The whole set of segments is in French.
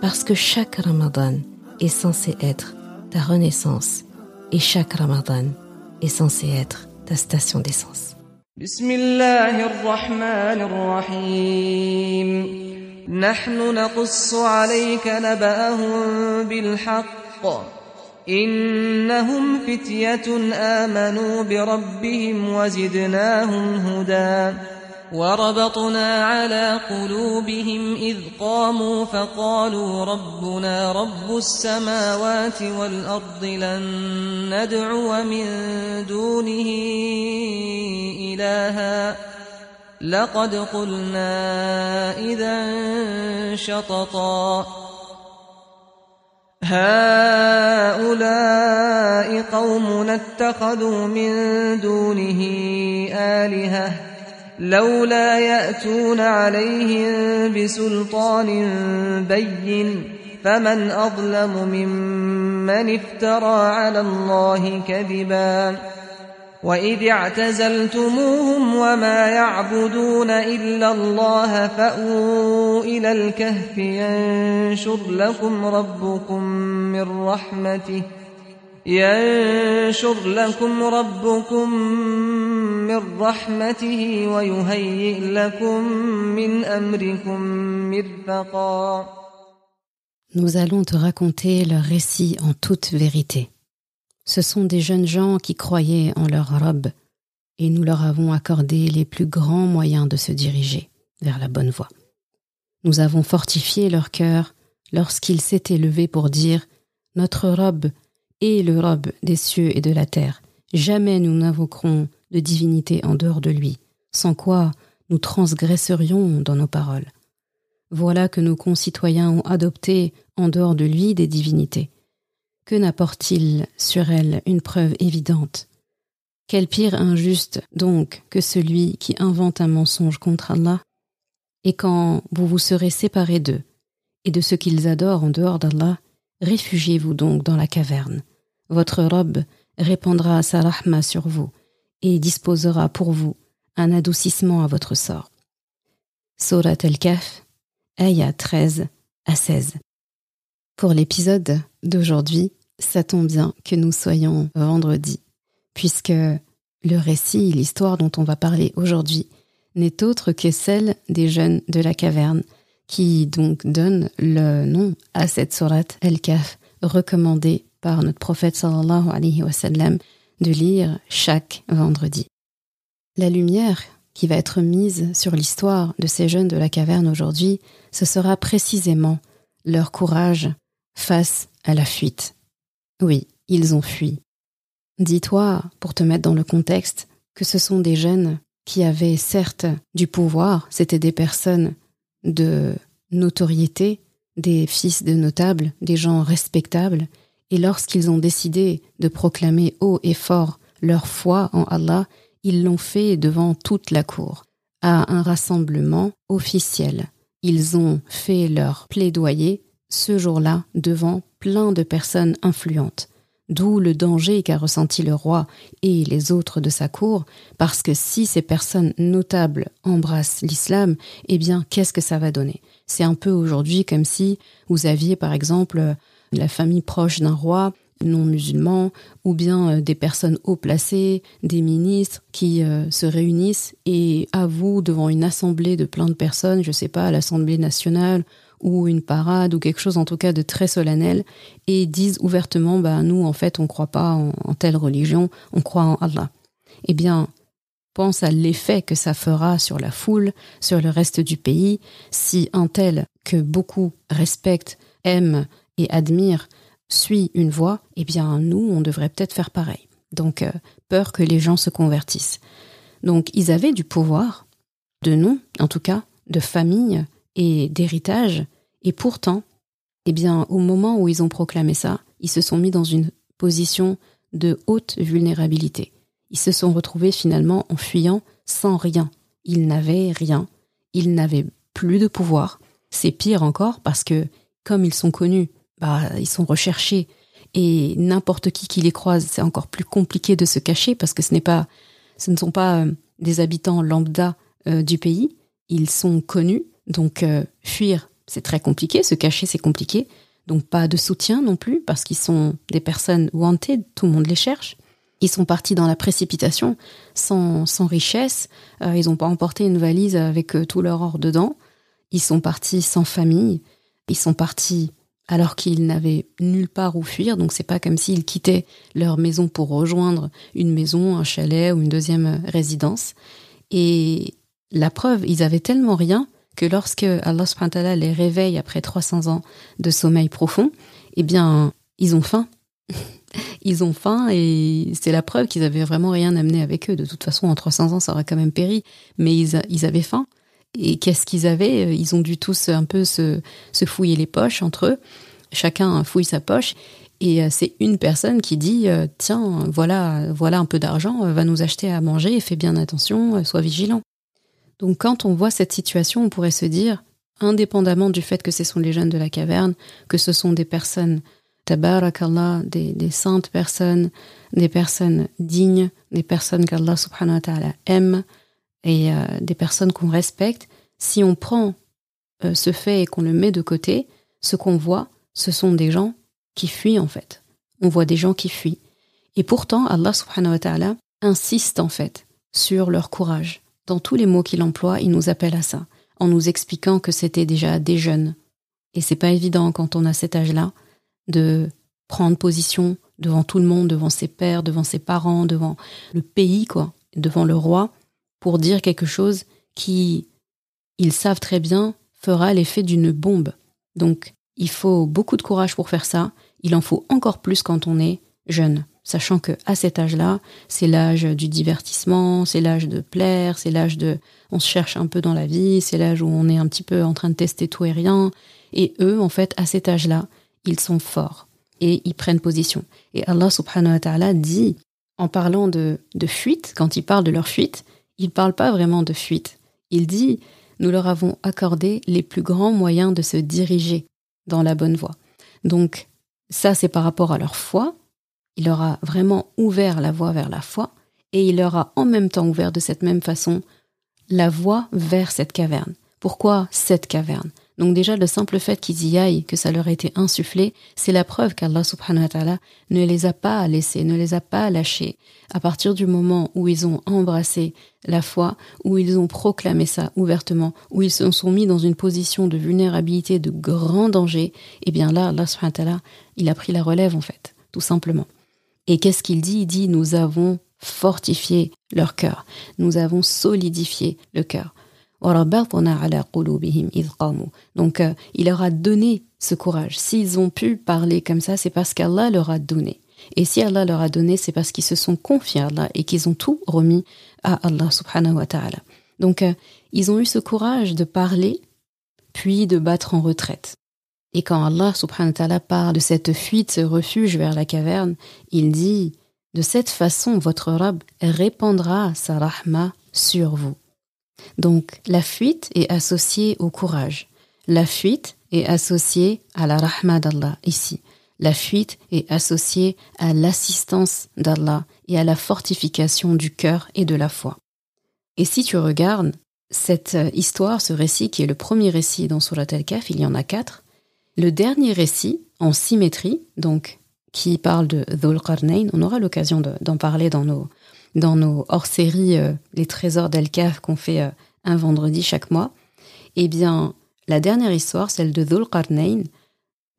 parce que chaque Ramadan est censé être ta renaissance et chaque Ramadan est censé être ta station d'essence. بسم الله الرحمن الرحيم نحن نقص عليك نبأهم بالحق إنهم فتية آمنوا بربهم وزدناهم هدى وربطنا على قلوبهم إذ قاموا فقالوا ربنا رب السماوات والأرض لن ندعو من دونه إلها. لقد قلنا إذا شططا. هؤلاء قومنا اتخذوا من دونه آلهةً. لولا يأتون عليهم بسلطان بين فمن أظلم ممن افترى على الله كذبا وإذ اعتزلتموهم وما يعبدون إلا الله فأووا إلى الكهف ينشر لكم ربكم من رحمته ينشر لكم ربكم من رحمته ويهيئ لكم من أمركم مرفقا Nous allons te raconter leur récit en toute vérité. Ce sont des jeunes gens qui croyaient en leur robe, et nous leur avons accordé les plus grands moyens de se diriger vers la bonne voie. Nous avons fortifié leur cœur lorsqu'ils s'étaient levés pour dire Notre robe et le robe des cieux et de la terre. Jamais nous n'invoquerons de divinité en dehors de lui, sans quoi nous transgresserions dans nos paroles. Voilà que nos concitoyens ont adopté en dehors de lui des divinités. Que n'apporte-t-il sur elles une preuve évidente? Quel pire injuste donc que celui qui invente un mensonge contre Allah? Et quand vous vous serez séparés d'eux et de ce qu'ils adorent en dehors d'Allah, réfugiez-vous donc dans la caverne. Votre robe répandra sa rahma sur vous et disposera pour vous un adoucissement à votre sort. Surat ayah 13 à 16. Pour l'épisode d'aujourd'hui, ça tombe bien que nous soyons vendredi, puisque le récit, l'histoire dont on va parler aujourd'hui, n'est autre que celle des jeunes de la caverne, qui donc donne le nom à cette surat al-Kaf recommandée par notre prophète sallallahu alayhi wa sallam de lire chaque vendredi. La lumière qui va être mise sur l'histoire de ces jeunes de la caverne aujourd'hui, ce sera précisément leur courage face à la fuite. Oui, ils ont fui. Dis-toi, pour te mettre dans le contexte, que ce sont des jeunes qui avaient certes du pouvoir, c'étaient des personnes de notoriété, des fils de notables, des gens respectables, et lorsqu'ils ont décidé de proclamer haut et fort leur foi en Allah, ils l'ont fait devant toute la cour, à un rassemblement officiel. Ils ont fait leur plaidoyer ce jour-là devant plein de personnes influentes. D'où le danger qu'a ressenti le roi et les autres de sa cour, parce que si ces personnes notables embrassent l'islam, eh bien, qu'est-ce que ça va donner? C'est un peu aujourd'hui comme si vous aviez, par exemple, la famille proche d'un roi non musulman ou bien euh, des personnes haut placées, des ministres qui euh, se réunissent et avouent devant une assemblée de plein de personnes, je sais pas, à l'Assemblée nationale ou une parade ou quelque chose en tout cas de très solennel et disent ouvertement bah nous en fait on croit pas en, telle religion, on croit en Allah. Eh bien, pense à l'effet que ça fera sur la foule, sur le reste du pays, si un tel que beaucoup respectent, aiment et admire suit une voie, eh bien nous, on devrait peut-être faire pareil. Donc, euh, peur que les gens se convertissent. Donc, ils avaient du pouvoir, de nom en tout cas, de famille et d'héritage, et pourtant, eh bien, au moment où ils ont proclamé ça, ils se sont mis dans une position de haute vulnérabilité. Ils se sont retrouvés finalement en fuyant sans rien. Ils n'avaient rien. Ils n'avaient plus de pouvoir. C'est pire encore parce que, comme ils sont connus, bah, ils sont recherchés et n'importe qui qui les croise, c'est encore plus compliqué de se cacher parce que ce n'est pas, ce ne sont pas euh, des habitants lambda euh, du pays. Ils sont connus, donc euh, fuir, c'est très compliqué. Se cacher, c'est compliqué. Donc pas de soutien non plus parce qu'ils sont des personnes wanted, tout le monde les cherche. Ils sont partis dans la précipitation, sans, sans richesse. ils n'ont pas emporté une valise avec tout leur or dedans. Ils sont partis sans famille. Ils sont partis alors qu'ils n'avaient nulle part où fuir. Donc c'est pas comme s'ils quittaient leur maison pour rejoindre une maison, un chalet ou une deuxième résidence. Et la preuve, ils avaient tellement rien que lorsque Allah subhanahu les réveille après 300 ans de sommeil profond, eh bien, ils ont faim. ils ont faim et c'est la preuve qu'ils avaient vraiment rien amené avec eux. De toute façon, en 300 ans, ça aurait quand même péri, mais ils, avaient faim. Et qu'est-ce qu'ils avaient? Euh, Ils ont dû tous un peu se, se fouiller les poches entre eux. Chacun fouille sa poche. Et euh, c'est une personne qui dit euh, tiens voilà voilà un peu d'argent va nous acheter à manger fais bien attention sois vigilant donc quand on voit cette situation on pourrait se dire indépendamment du fait que ce sont les jeunes de la caverne que ce sont des personnes tabarakallah des, des saintes personnes des personnes dignes des personnes qu'Allah subhanahu wa ta'ala aime et euh, des personnes qu'on respecte, si on prend euh, ce fait et qu'on le met de côté, ce qu'on voit, ce sont des gens qui fuient en fait. On voit des gens qui fuient. Et pourtant, Allah subhanahu wa ta'ala insiste en fait sur leur courage. Dans tous les mots qu'il emploie, il nous appelle à ça, en nous expliquant que c'était déjà des jeunes. Et c'est pas évident quand on a cet âge-là de prendre position devant tout le monde, devant ses pères, devant ses parents, devant le pays, quoi, devant le roi, pour dire quelque chose qui, ils savent très bien, fera l'effet d'une bombe. Donc, il faut beaucoup de courage pour faire ça. Il en faut encore plus quand on est jeune, sachant que à cet âge-là, c'est l'âge du divertissement, c'est l'âge de plaire, c'est l'âge de, on se cherche un peu dans la vie, c'est l'âge où on est un petit peu en train de tester tout et rien. Et eux, en fait, à cet âge-là, ils sont forts et ils prennent position. Et Allah subhanahu wa ta'ala dit, en parlant de, de fuite, quand il parle de leur fuite, il ne parle pas vraiment de fuite. Il dit Nous leur avons accordé les plus grands moyens de se diriger dans la bonne voie. Donc, ça, c'est par rapport à leur foi. Il leur a vraiment ouvert la voie vers la foi et il leur a en même temps ouvert de cette même façon la voie vers cette caverne. Pourquoi cette caverne? Donc déjà, le simple fait qu'ils y aillent, que ça leur ait été insufflé, c'est la preuve qu'Allah subhanahu ne les a pas laissés, ne les a pas lâchés. À partir du moment où ils ont embrassé la foi, où ils ont proclamé ça ouvertement, où ils se sont mis dans une position de vulnérabilité, de grand danger, eh bien là, Allah subhanahu wa ta'ala, il a pris la relève en fait, tout simplement. Et qu'est-ce qu'il dit? Il dit, nous avons fortifié leur cœur, nous avons solidifié le cœur. Donc, euh, il leur a donné ce courage. S'ils ont pu parler comme ça, c'est parce qu'Allah leur a donné. Et si Allah leur a donné, c'est parce qu'ils se sont confiés à Allah et qu'ils ont tout remis à Allah subhanahu wa ta'ala. Donc, euh, ils ont eu ce courage de parler, puis de battre en retraite. Et quand Allah subhanahu wa ta'ala parle de cette fuite, ce refuge vers la caverne, il dit, de cette façon, votre Rab répandra sa rahma sur vous. Donc la fuite est associée au courage. La fuite est associée à la rahma d'Allah ici. La fuite est associée à l'assistance d'Allah et à la fortification du cœur et de la foi. Et si tu regardes cette histoire, ce récit qui est le premier récit dans Surat al-Kaf, il y en a quatre, le dernier récit en symétrie, donc qui parle de Dhul Qarnayn, on aura l'occasion d'en parler dans nos, dans nos hors-séries euh, Les Trésors d'El-Kaf qu'on fait euh, un vendredi chaque mois, eh bien, la dernière histoire, celle de Dhul Qarnayn,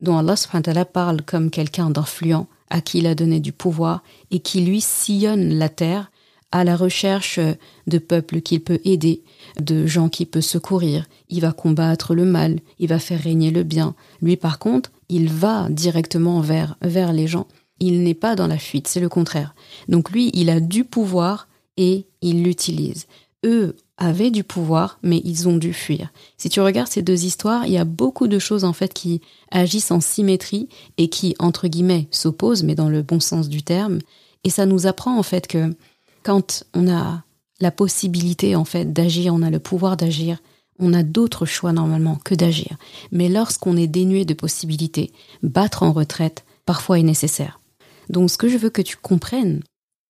dont Allah subhanahu parle comme quelqu'un d'influent, à qui il a donné du pouvoir et qui lui sillonne la terre à la recherche de peuples qu'il peut aider, de gens qu'il peut secourir. Il va combattre le mal, il va faire régner le bien. Lui, par contre, il va directement vers, vers les gens il n'est pas dans la fuite, c'est le contraire. Donc lui, il a du pouvoir et il l'utilise. Eux, avaient du pouvoir, mais ils ont dû fuir. Si tu regardes ces deux histoires, il y a beaucoup de choses en fait qui agissent en symétrie et qui, entre guillemets, s'opposent, mais dans le bon sens du terme. Et ça nous apprend en fait que quand on a la possibilité en fait d'agir, on a le pouvoir d'agir, on a d'autres choix normalement que d'agir. Mais lorsqu'on est dénué de possibilités, battre en retraite parfois est nécessaire. Donc ce que je veux que tu comprennes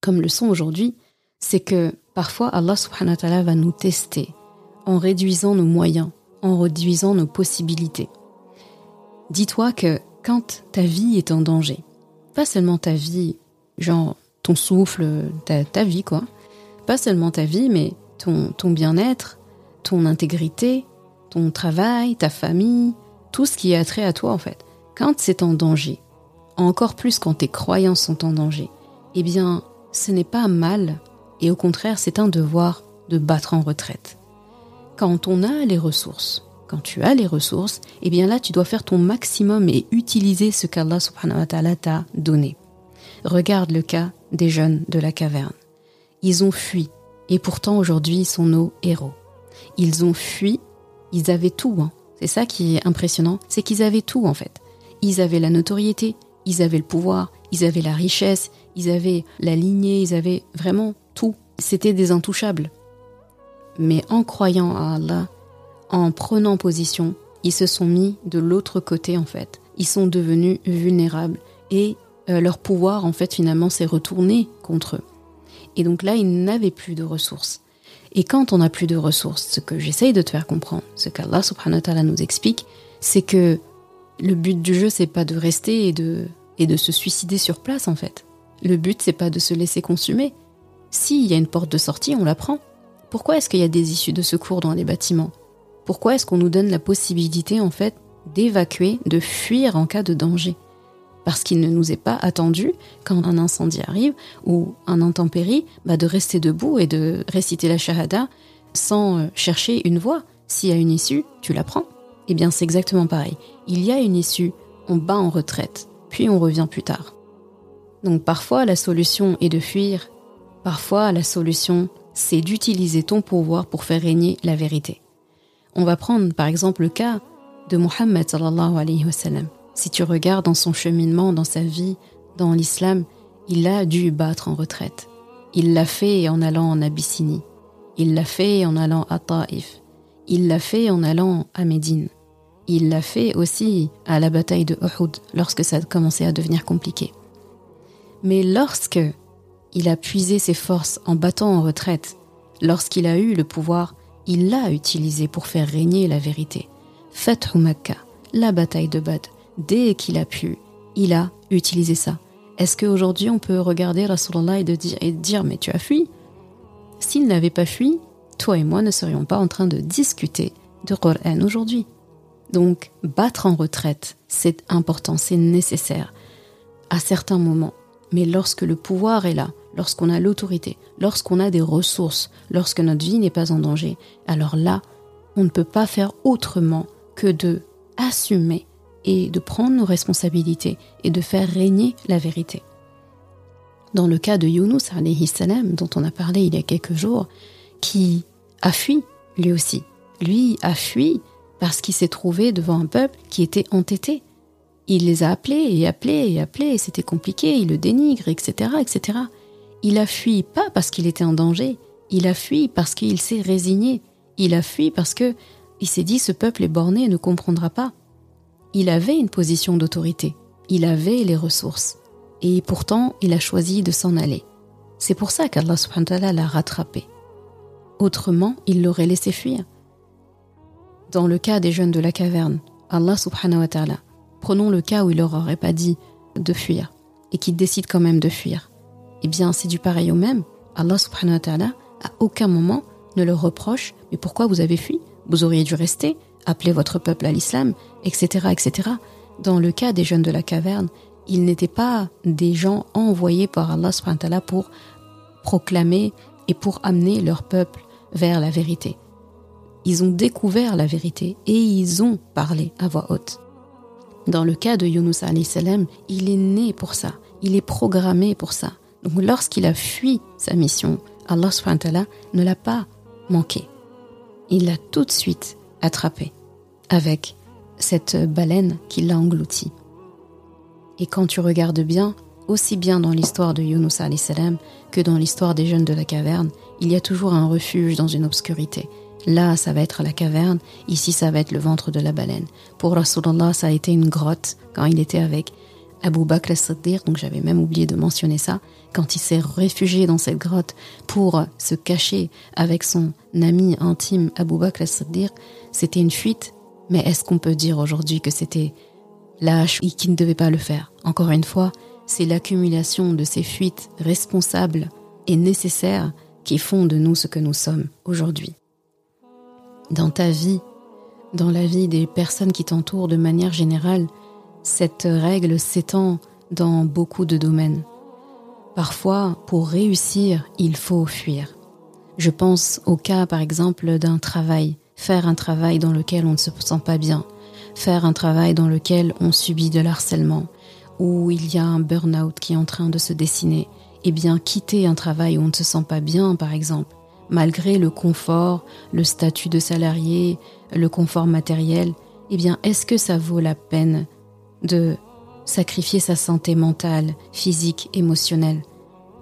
comme leçon aujourd'hui, c'est que parfois Allah subhanahu wa ta'ala va nous tester en réduisant nos moyens, en réduisant nos possibilités. Dis-toi que quand ta vie est en danger, pas seulement ta vie, genre ton souffle, ta, vie quoi, pas seulement ta vie, mais ton, ton bien-être, ton intégrité, ton travail, ta famille, tout ce qui a trait à toi en fait. Quand c'est en danger, encore plus quand tes croyances sont en danger, eh bien, ce n'est pas mal, et au contraire, c'est un devoir de battre en retraite. Quand on a les ressources, quand tu as les ressources, eh bien là, tu dois faire ton maximum et utiliser ce qu'Allah subhanahu wa t'a donné. Regarde le cas des jeunes de la caverne. Ils ont fui, et pourtant aujourd'hui, ils sont nos héros. Ils ont fui, ils avaient tout. Hein. C'est ça qui est impressionnant, c'est qu'ils avaient tout en fait. Ils avaient la notoriété, ils avaient le pouvoir, ils avaient la richesse, ils avaient la lignée, ils avaient vraiment tout. C'était des intouchables. Mais en croyant à Allah, en prenant position, ils se sont mis de l'autre côté en fait. Ils sont devenus vulnérables et euh, leur pouvoir en fait finalement s'est retourné contre eux. Et donc là, ils n'avaient plus de ressources. Et quand on n'a plus de ressources, ce que j'essaye de te faire comprendre, ce qu'Allah subhanahu wa nous explique, c'est que le but du jeu, c'est pas de rester et de, et de se suicider sur place, en fait. Le but, c'est pas de se laisser consumer. S'il y a une porte de sortie, on la prend. Pourquoi est-ce qu'il y a des issues de secours dans les bâtiments? Pourquoi est-ce qu'on nous donne la possibilité, en fait, d'évacuer, de fuir en cas de danger? Parce qu'il ne nous est pas attendu, quand un incendie arrive ou un intempérie, bah de rester debout et de réciter la shahada sans euh, chercher une voie. S'il y a une issue, tu la prends. Eh bien, c'est exactement pareil. Il y a une issue, on bat en retraite, puis on revient plus tard. Donc parfois, la solution est de fuir. Parfois, la solution, c'est d'utiliser ton pouvoir pour faire régner la vérité. On va prendre par exemple le cas de Muhammad sallallahu alayhi wa sallam. Si tu regardes dans son cheminement, dans sa vie, dans l'islam, il a dû battre en retraite. Il l'a fait en allant en Abyssinie. Il l'a fait en allant à Taïf. Il l'a fait en allant à Médine. Il l'a fait aussi à la bataille de Uhud lorsque ça a commencé à devenir compliqué. Mais lorsque il a puisé ses forces en battant en retraite, lorsqu'il a eu le pouvoir, il l'a utilisé pour faire régner la vérité. Fathu Makkah, la bataille de Badr, dès qu'il a pu, il a utilisé ça. Est-ce qu'aujourd'hui on peut regarder Rasulallah et, dire, et dire mais tu as fui? S'il n'avait pas fui, toi et moi ne serions pas en train de discuter de Qur'an aujourd'hui. Donc battre en retraite, c'est important, c'est nécessaire à certains moments. Mais lorsque le pouvoir est là, lorsqu'on a l'autorité, lorsqu'on a des ressources, lorsque notre vie n'est pas en danger, alors là, on ne peut pas faire autrement que de assumer et de prendre nos responsabilités et de faire régner la vérité. Dans le cas de Yunus salam, dont on a parlé il y a quelques jours, qui a fui lui aussi. Lui a fui parce qu'il s'est trouvé devant un peuple qui était entêté. Il les a appelés et appelés et appelés, c'était compliqué, il le dénigre, etc., etc. Il a fui pas parce qu'il était en danger, il a fui parce qu'il s'est résigné, il a fui parce que il s'est dit ce peuple est borné et ne comprendra pas il avait une position d'autorité, il avait les ressources, et pourtant il a choisi de s'en aller. C'est pour ça qu'Allah l'a rattrapé. Autrement, il l'aurait laissé fuir. Dans le cas des jeunes de la caverne, Allah subhanahu wa ta'ala, prenons le cas où il leur aurait pas dit de fuir, et qu'ils décident quand même de fuir. Eh bien, c'est du pareil au même. Allah subhanahu wa ta'ala, à aucun moment, ne leur reproche, mais pourquoi vous avez fui? Vous auriez dû rester, appeler votre peuple à l'islam, etc.. Dans le cas des jeunes de la caverne, ils n'étaient pas des gens envoyés par Allah pour proclamer et pour amener leur peuple vers la vérité. Ils ont découvert la vérité et ils ont parlé à voix haute. Dans le cas de Yunus salam, il est né pour ça, il est programmé pour ça. Donc lorsqu'il a fui sa mission, Allah ne l'a pas manqué. il l'a tout de suite attrapé avec cette baleine qui l'a englouti. Et quand tu regardes bien, aussi bien dans l'histoire de Yunus salam que dans l'histoire des jeunes de la caverne, il y a toujours un refuge dans une obscurité. Là, ça va être la caverne, ici, ça va être le ventre de la baleine. Pour Rasulallah, ça a été une grotte quand il était avec Abu Bakr al-Siddiq, donc j'avais même oublié de mentionner ça, quand il s'est réfugié dans cette grotte pour se cacher avec son ami intime Abu Bakr al-Siddiq, c'était une fuite, mais est-ce qu'on peut dire aujourd'hui que c'était lâche et qu'il ne devait pas le faire? Encore une fois, c'est l'accumulation de ces fuites responsables et nécessaires qui font de nous ce que nous sommes aujourd'hui. Dans ta vie, dans la vie des personnes qui t'entourent de manière générale, cette règle s'étend dans beaucoup de domaines. Parfois, pour réussir, il faut fuir. Je pense au cas, par exemple, d'un travail, faire un travail dans lequel on ne se sent pas bien, faire un travail dans lequel on subit de l'harcèlement, où il y a un burn-out qui est en train de se dessiner, et bien quitter un travail où on ne se sent pas bien, par exemple, malgré le confort, le statut de salarié, le confort matériel, eh bien, est-ce que ça vaut la peine de sacrifier sa santé mentale, physique, émotionnelle?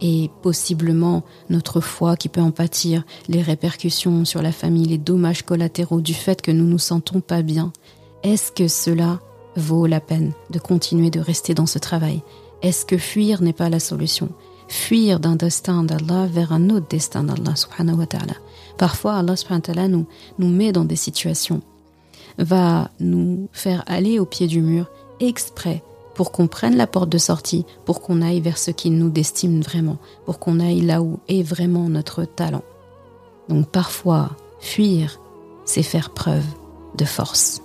Et possiblement notre foi qui peut en pâtir, les répercussions sur la famille, les dommages collatéraux du fait que nous nous sentons pas bien. Est-ce que cela vaut la peine de continuer de rester dans ce travail? Est-ce que fuir n'est pas la solution? Fuir d'un destin d'Allah vers un autre destin d'Allah subhanahu wa ta'ala. Parfois Allah subhanahu wa ta'ala nous, nous met dans des situations, va nous faire aller au pied du mur exprès pour qu'on prenne la porte de sortie, pour qu'on aille vers ce qui nous destine vraiment, pour qu'on aille là où est vraiment notre talent. Donc parfois, fuir, c'est faire preuve de force.